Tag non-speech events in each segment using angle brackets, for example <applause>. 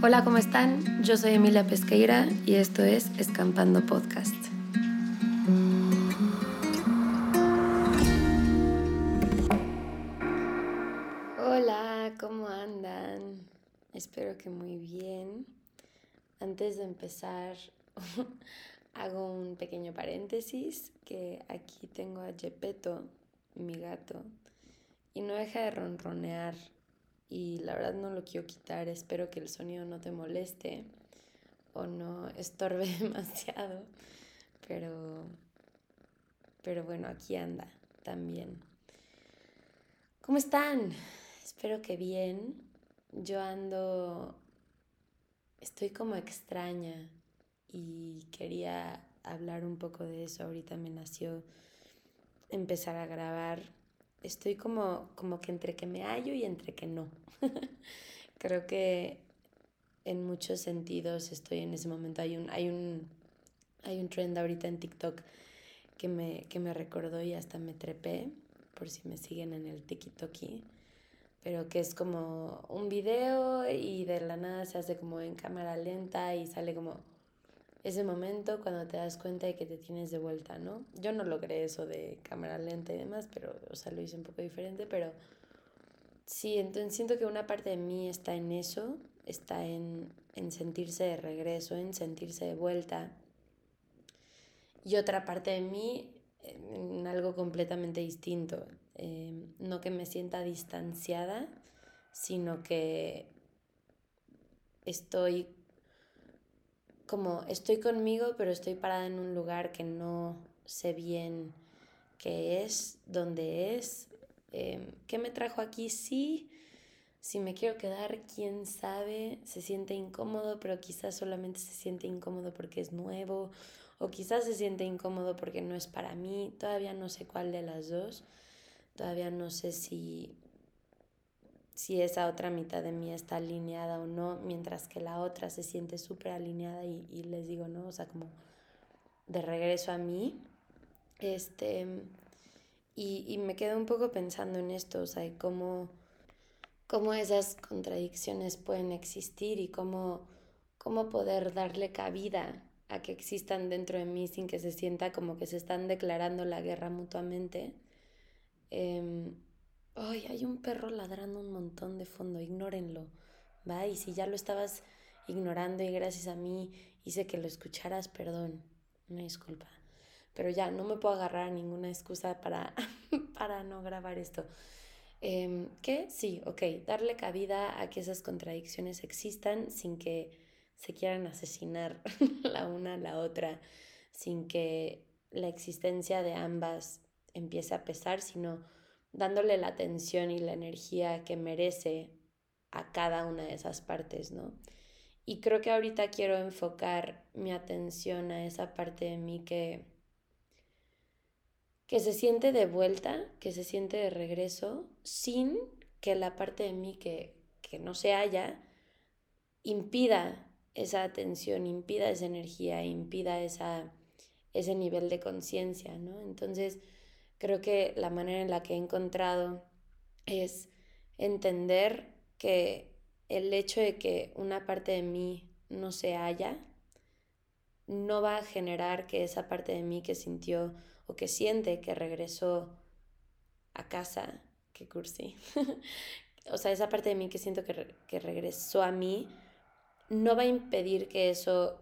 Hola, ¿cómo están? Yo soy Emilia Pesqueira y esto es Escampando Podcast. Hola, ¿cómo andan? Espero que muy bien. Antes de empezar, <laughs> hago un pequeño paréntesis que aquí tengo a Gepetto, mi gato, y no deja de ronronear y la verdad no lo quiero quitar, espero que el sonido no te moleste o no estorbe <laughs> demasiado, pero, pero bueno, aquí anda también. ¿Cómo están? Espero que bien. Yo ando, estoy como extraña y quería hablar un poco de eso. Ahorita me nació empezar a grabar estoy como, como que entre que me hallo y entre que no. <laughs> Creo que en muchos sentidos estoy en ese momento. Hay un, hay un, hay un trend ahorita en TikTok que me, que me recordó y hasta me trepé, por si me siguen en el TikTok, pero que es como un video y de la nada se hace como en cámara lenta y sale como ese momento cuando te das cuenta de que te tienes de vuelta, ¿no? Yo no logré eso de cámara lenta y demás, pero, o sea, lo hice un poco diferente, pero sí, entonces siento que una parte de mí está en eso, está en, en sentirse de regreso, en sentirse de vuelta, y otra parte de mí en algo completamente distinto, em, no que me sienta distanciada, sino que estoy como estoy conmigo, pero estoy parada en un lugar que no sé bien qué es, dónde es, em, qué me trajo aquí, sí, si me quiero quedar, quién sabe, se siente incómodo, pero quizás solamente se siente incómodo porque es nuevo, o quizás se siente incómodo porque no es para mí, todavía no sé cuál de las dos, todavía no sé si si esa otra mitad de mí está alineada o no, mientras que la otra se siente súper alineada y, y, les digo, ¿no? O sea, como de regreso a mí. Este, y, y me quedo un poco pensando en esto, o sea, cómo, cómo esas contradicciones pueden existir y cómo, cómo poder darle cabida a que existan dentro de mí sin que se sienta como que se están declarando la guerra mutuamente. Eh, Ay, hay un perro ladrando un montón de fondo, ignórenlo, ¿va? Y si ya lo estabas ignorando y gracias a mí hice que lo escucharas, perdón, una disculpa. Pero ya, no me puedo agarrar a ninguna excusa para, <laughs> para no grabar esto. Eh, ¿Qué? Sí, ok, darle cabida a que esas contradicciones existan sin que se quieran asesinar <laughs> la una a la otra, sin que la existencia de ambas empiece a pesar, sino dándole la atención y la energía que merece a cada una de esas partes, ¿no? Y creo que ahorita quiero enfocar mi atención a esa parte de mí que, que se siente de vuelta, que se siente de regreso, sin que la parte de mí que, que no se haya impida esa atención, impida esa energía, impida esa, ese nivel de conciencia, ¿no? Entonces, Creo que la manera en la que he encontrado es entender que el hecho de que una parte de mí no se haya, no va a generar que esa parte de mí que sintió o que siente que regresó a casa, que cursi, <laughs> o sea, esa parte de mí que siento que, que regresó a mí, no va a impedir que eso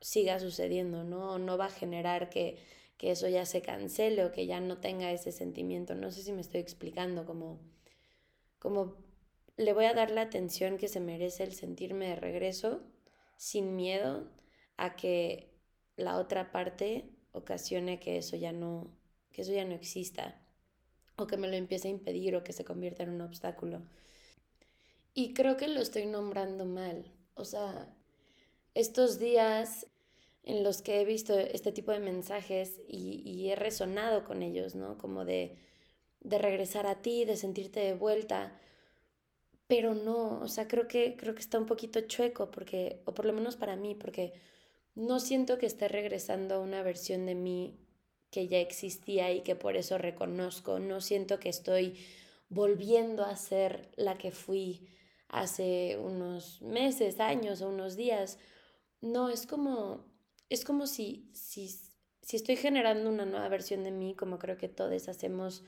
siga sucediendo, ¿no? No va a generar que que eso ya se cancele o que ya no tenga ese sentimiento. No sé si me estoy explicando, como, como le voy a dar la atención que se merece el sentirme de regreso sin miedo a que la otra parte ocasione que eso ya no, que eso ya no exista o que me lo empiece a impedir o que se convierta en un obstáculo. Y creo que lo estoy nombrando mal. O sea, estos días en los que he visto este tipo de mensajes y, he resonado con ellos, ¿no? Como de, de regresar a ti, de sentirte de vuelta, pero no, o sea, creo que, creo que está un poquito chueco, porque, o por lo menos para mí, porque no siento que esté regresando a una versión de mí que ya existía y que por eso reconozco, no siento que estoy volviendo a ser la que fui hace unos meses, años o unos días. No, es como, es como si, si, si estoy generando una nueva versión de mí, como creo que todos hacemos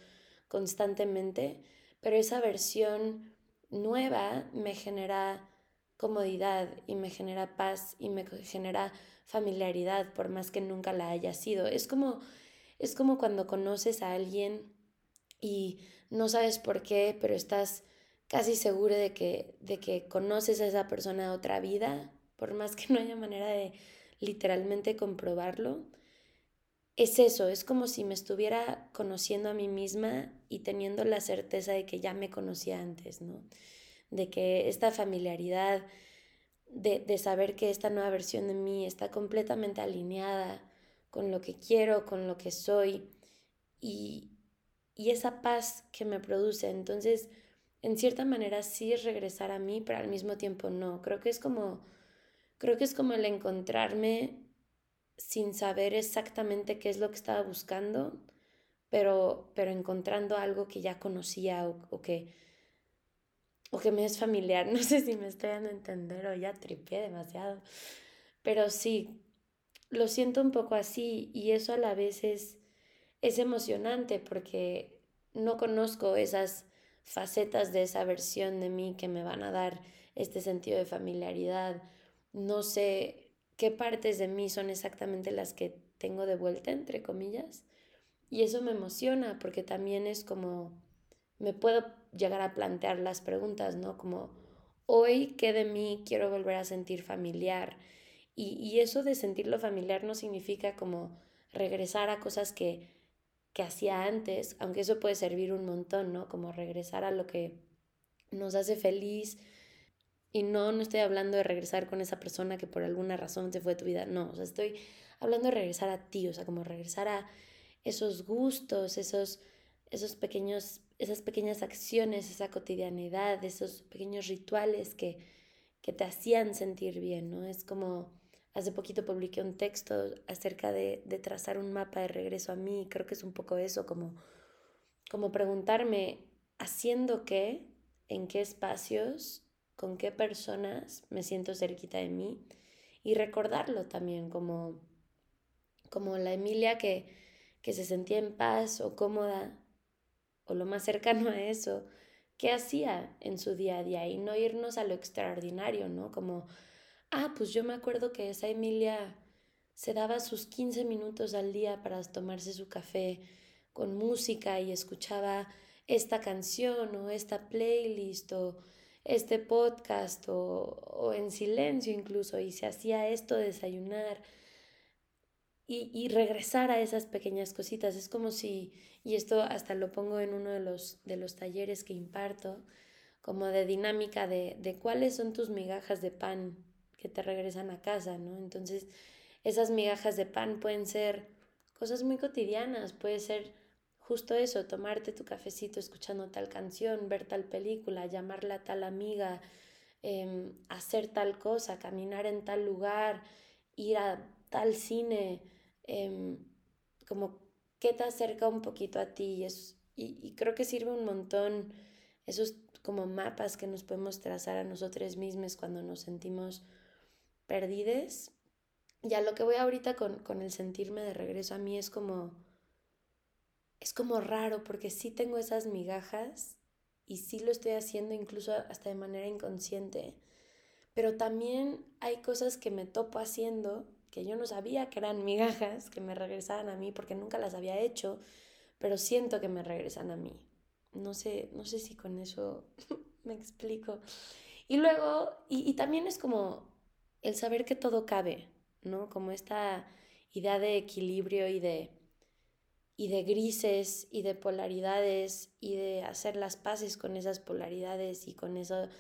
constantemente, pero esa versión nueva me genera comodidad y me genera paz y me genera familiaridad por más que nunca la haya sido. Es como es como cuando conoces a alguien y no sabes por qué, pero estás casi seguro de que, de que conoces a esa persona de otra vida, por más que no haya manera de literalmente comprobarlo. Es eso, es como si me estuviera conociendo a mí misma y teniendo la certeza de que ya me conocía antes, ¿no? De que esta familiaridad, de, de saber que esta nueva versión de mí está completamente alineada con lo que quiero, con lo que soy y, y esa paz que me produce. Entonces, en cierta manera sí es regresar a mí, pero al mismo tiempo no. Creo que es como, creo que es como el encontrarme sin saber exactamente qué es lo que estaba buscando, pero, pero encontrando algo que ya conocía o, que, o que me es familiar. <laughs> No sé si me estoy dando a entender o ya tripié demasiado. Pero sí, lo siento un poco así y eso a la vez es, es emocionante porque no conozco esas facetas de esa versión de mí que me van a dar este sentido de familiaridad. No sé qué partes de mí son exactamente las que tengo de vuelta, entre comillas. Y eso me emociona porque también es como, me puedo llegar a plantear las preguntas, ¿no? Como, hoy, ¿qué de mí quiero volver a sentir familiar? Y, eso de sentirlo familiar no significa como regresar a cosas que, que hacía antes, aunque eso puede servir un montón, ¿no? Como regresar a lo que nos hace feliz. Y no, no estoy hablando de regresar con esa persona que por alguna razón se fue de tu vida, no, o sea, estoy hablando de regresar a ti, o sea, como regresar a esos gustos, esos, esos pequeños, esas pequeñas acciones, esa cotidianidad, esos pequeños rituales que, que te hacían sentir bien, ¿no? Es como Hace poquito publiqué un texto acerca de, de, trazar un mapa de regreso a mí. Creo que es un poco eso, como, como preguntarme, ¿haciendo qué? ¿En qué espacios? ¿Con qué personas me siento cerquita de mí? Y recordarlo también como, como la Emilia que, que se sentía en paz o cómoda, o lo más cercano a eso, qué hacía en su día a día y no irnos a lo extraordinario, ¿no? Como Ah, pues yo me acuerdo que esa Emilia se daba sus 15 minutos al día para tomarse su café con música y escuchaba esta canción o esta playlist o este podcast o, en silencio incluso y se hacía esto desayunar y, y, regresar a esas pequeñas cositas. Es como si, y esto hasta lo pongo en uno de los, de los talleres que imparto, como de dinámica de, de cuáles son tus migajas de pan que te regresan a casa, ¿no? Entonces, esas migajas de pan pueden ser cosas muy cotidianas, puede ser justo eso, tomarte tu cafecito escuchando tal canción, ver tal película, llamarla a tal amiga, em, hacer tal cosa, caminar en tal lugar, ir a tal cine, em, como que te acerca un poquito a ti y, y creo que sirve un montón esos como mapas que nos podemos trazar a nosotros mismos cuando nos sentimos perdides. Ya lo que voy ahorita con, con el sentirme de regreso a mí es como, es como raro porque sí tengo esas migajas y sí lo estoy haciendo incluso hasta de manera inconsciente, pero también hay cosas que me topo haciendo que yo no sabía que eran migajas, que me regresaban a mí porque nunca las había hecho, pero siento que me regresan a mí. No sé, no sé si con eso <laughs> me explico. Y luego, y, y también es como el saber que todo cabe, ¿no? Como esta idea de equilibrio y de, y de grises y de polaridades y de hacer las paces con esas polaridades y con eso,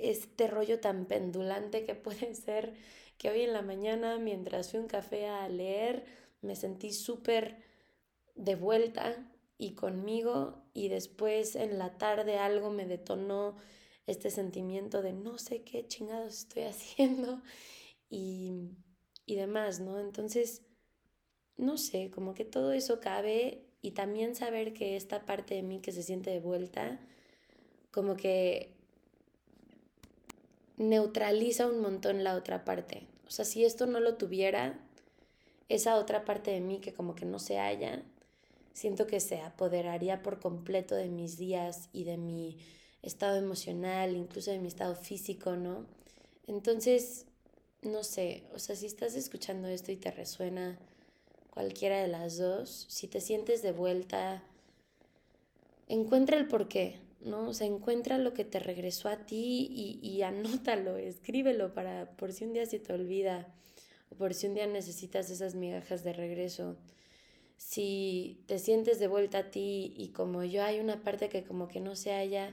este rollo tan pendulante que <laughs> puede ser que hoy en la mañana mientras fui un café a leer me sentí súper de vuelta y conmigo y después en la tarde algo me detonó este sentimiento de no sé qué chingados estoy <laughs> haciendo y, y demás, ¿no? Entonces, no sé, como que todo eso cabe y también saber que esta parte de mí que se siente de vuelta, como que neutraliza un montón la otra parte. O sea, si esto no lo tuviera, esa otra parte de mí que como que no se halla, siento que se apoderaría por completo de mis días y de mi estado emocional, incluso de mi estado físico, ¿no? Entonces, no sé, o sea, si estás escuchando esto y te resuena cualquiera de las dos, si te sientes de vuelta, encuentra el porqué, ¿no? O sea, encuentra lo que te regresó a ti y, y anótalo, <laughs> escríbelo para por si un día se te olvida o por si un día necesitas esas migajas de regreso. Si te sientes de vuelta a ti y como yo hay una parte que como que no se haya,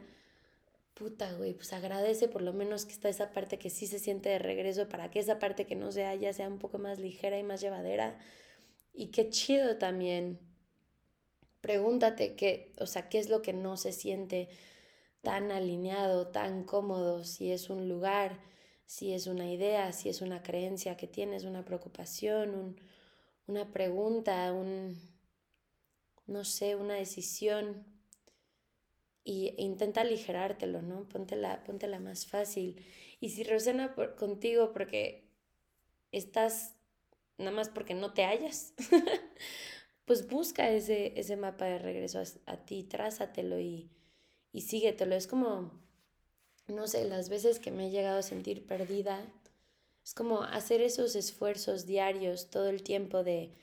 puta, güey, pues agradece por lo menos que está esa parte que sí se siente de regreso para que esa parte que no se haya sea un poco más ligera y más llevadera. Y qué chido también. Pregúntate qué, o sea, qué es lo que no se siente tan alineado, tan cómodo, si es un lugar, si es una idea, si es una creencia que tienes, una preocupación, una pregunta, un, no sé, una decisión. Y intenta aligerártelo, ¿no? Póntela, póntela más fácil. Y si resuena contigo porque estás nada más porque no te hallas, <laughs> pues busca ese, ese mapa de regreso a, a ti, trázatelo y, y síguetelo. Es como no sé, las veces que me he llegado a sentir perdida, es como hacer esos esfuerzos diarios todo el tiempo de,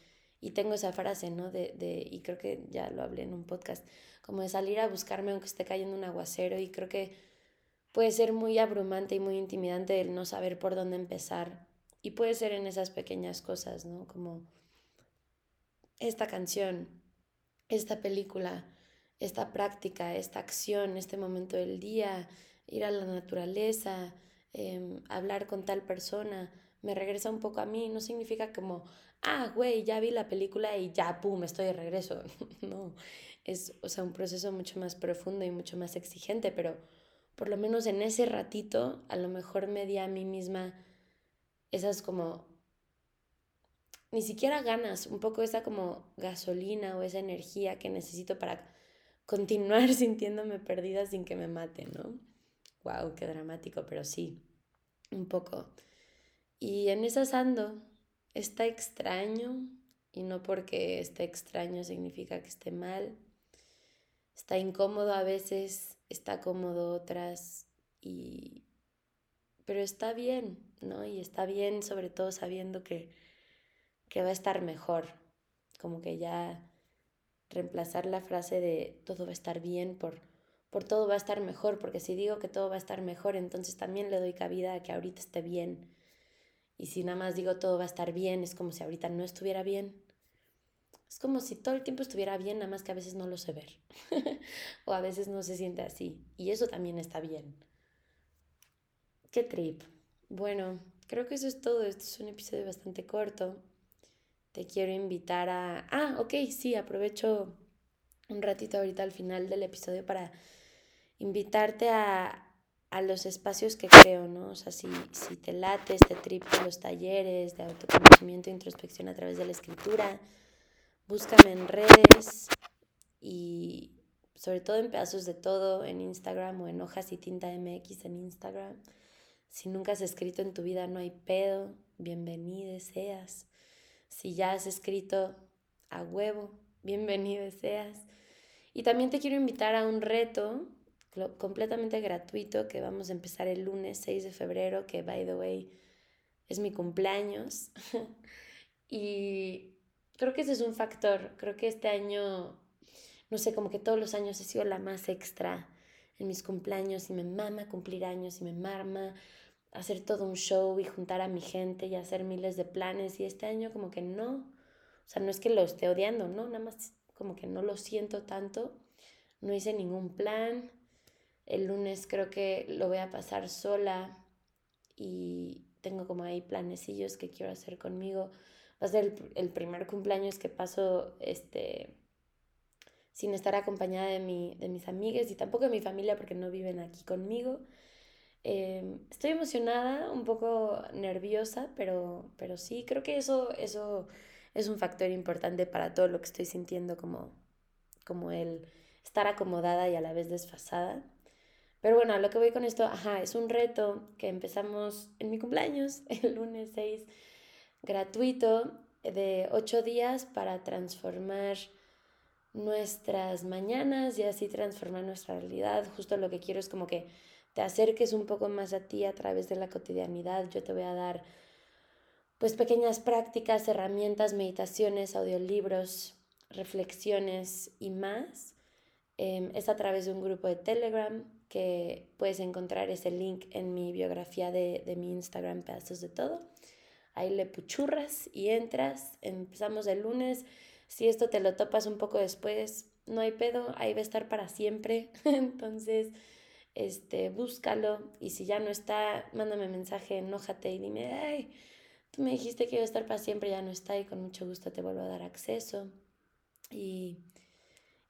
y tengo esa frase, ¿no? De, de, y creo que ya lo hablé en un podcast, como de salir a buscarme aunque esté cayendo un aguacero y creo que puede ser muy abrumante y muy intimidante el no saber por dónde empezar y puede ser en esas pequeñas cosas, ¿no? Como esta canción, esta película, esta práctica, esta acción, este momento del día, ir a la naturaleza, em, hablar con tal persona, me regresa un poco a mí, no significa como, ah, güey, ya vi la película y ya, pum, estoy de regreso. <laughs> no, es, o sea, un proceso mucho más profundo y mucho más exigente, pero por lo menos en ese ratito, a lo mejor me di a mí misma esas como, ni siquiera ganas, un poco esa como gasolina o esa energía que necesito para continuar <laughs> sintiéndome perdida sin que me mate, ¿no? wow, qué dramático, pero sí, un poco. Y en esas ando, está extraño, y no porque esté extraño significa que esté mal. Está incómodo a veces, está cómodo otras, y... pero está bien, ¿no? Y está bien sobre todo sabiendo que, que va a estar mejor, como que ya reemplazar la frase de todo va a estar bien por por todo va a estar mejor, porque si digo que todo va a estar mejor, entonces también le doy cabida a que ahorita esté bien. Y si nada más digo todo va a estar bien, es como si ahorita no estuviera bien. Es como si todo el tiempo estuviera bien, nada más que a veces no lo sé ver. <laughs> o a veces no se siente así. Y eso también está bien. Qué trip. Bueno, creo que eso es todo. Este es un episodio bastante corto. Te quiero invitar a... Ah, ok, sí, aprovecho un ratito ahorita al final del episodio para invitarte a, los espacios que creo, ¿no? O sea, si, si te late este trip los talleres de autoconocimiento e introspección a través de la escritura, búscame en redes y sobre todo en pedazos de todo, en Instagram o en hojas y tinta MX en Instagram. Si nunca has escrito en tu vida, no hay pedo, bienvenido seas. Si ya has escrito a huevo, bienvenido seas. Y también te quiero invitar a un reto completamente gratuito que vamos a empezar el lunes 6 de febrero, que by the way es mi cumpleaños. <laughs> y creo que ese es un factor. Creo que este año, no sé, como que todos los años he sido la más extra en mis cumpleaños y me mama cumplir años y me mama hacer todo un show y juntar a mi gente y hacer miles de planes. Y este año como que no. O sea, no es que lo esté odiando, ¿no? Nada más como que no lo siento tanto. No hice ningún plan el lunes creo que lo voy a pasar sola y tengo como ahí planecillos que quiero hacer conmigo. Va a ser el, primer cumpleaños que paso este, sin estar acompañada de, mi, de mis amigas y tampoco de mi familia porque no viven aquí conmigo. Em, estoy emocionada, un poco nerviosa, pero, pero sí, creo que eso, eso es un factor importante para todo lo que estoy sintiendo como, como el estar acomodada y a la vez desfasada. Pero bueno, lo que voy con esto, ajá, es un reto que empezamos en mi cumpleaños, <laughs> el lunes 6, gratuito, de 8 días para transformar nuestras mañanas y así transformar nuestra realidad. Justo lo que quiero es como que te acerques un poco más a ti a través de la cotidianidad. Yo te voy a dar pues pequeñas prácticas, herramientas, meditaciones, audiolibros, reflexiones y más. Em, es a través de un grupo de Telegram que puedes encontrar ese link en mi biografía de, de mi Instagram, pedazos de todo. Ahí le puchurras y entras. Empezamos el lunes. Si esto te lo topas un poco después, no hay pedo, ahí va a estar para siempre. <laughs> Entonces, este, búscalo y si ya no está, mándame mensaje, enójate y dime, ay, tú me dijiste que iba a estar para siempre, ya no está y con mucho gusto te vuelvo a dar acceso. Y,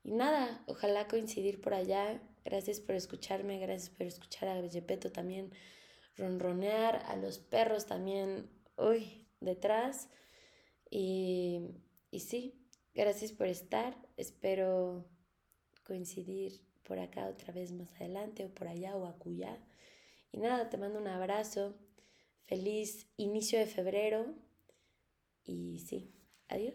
y nada, ojalá coincidir por allá. Gracias por escucharme, gracias por escuchar a Gepetto también ronronear, a los perros también, uy, detrás. Y, y sí, gracias por estar. Espero coincidir por acá otra vez más adelante o por allá o acullá. Y nada, te mando un abrazo. Feliz inicio de febrero. Y sí, adiós.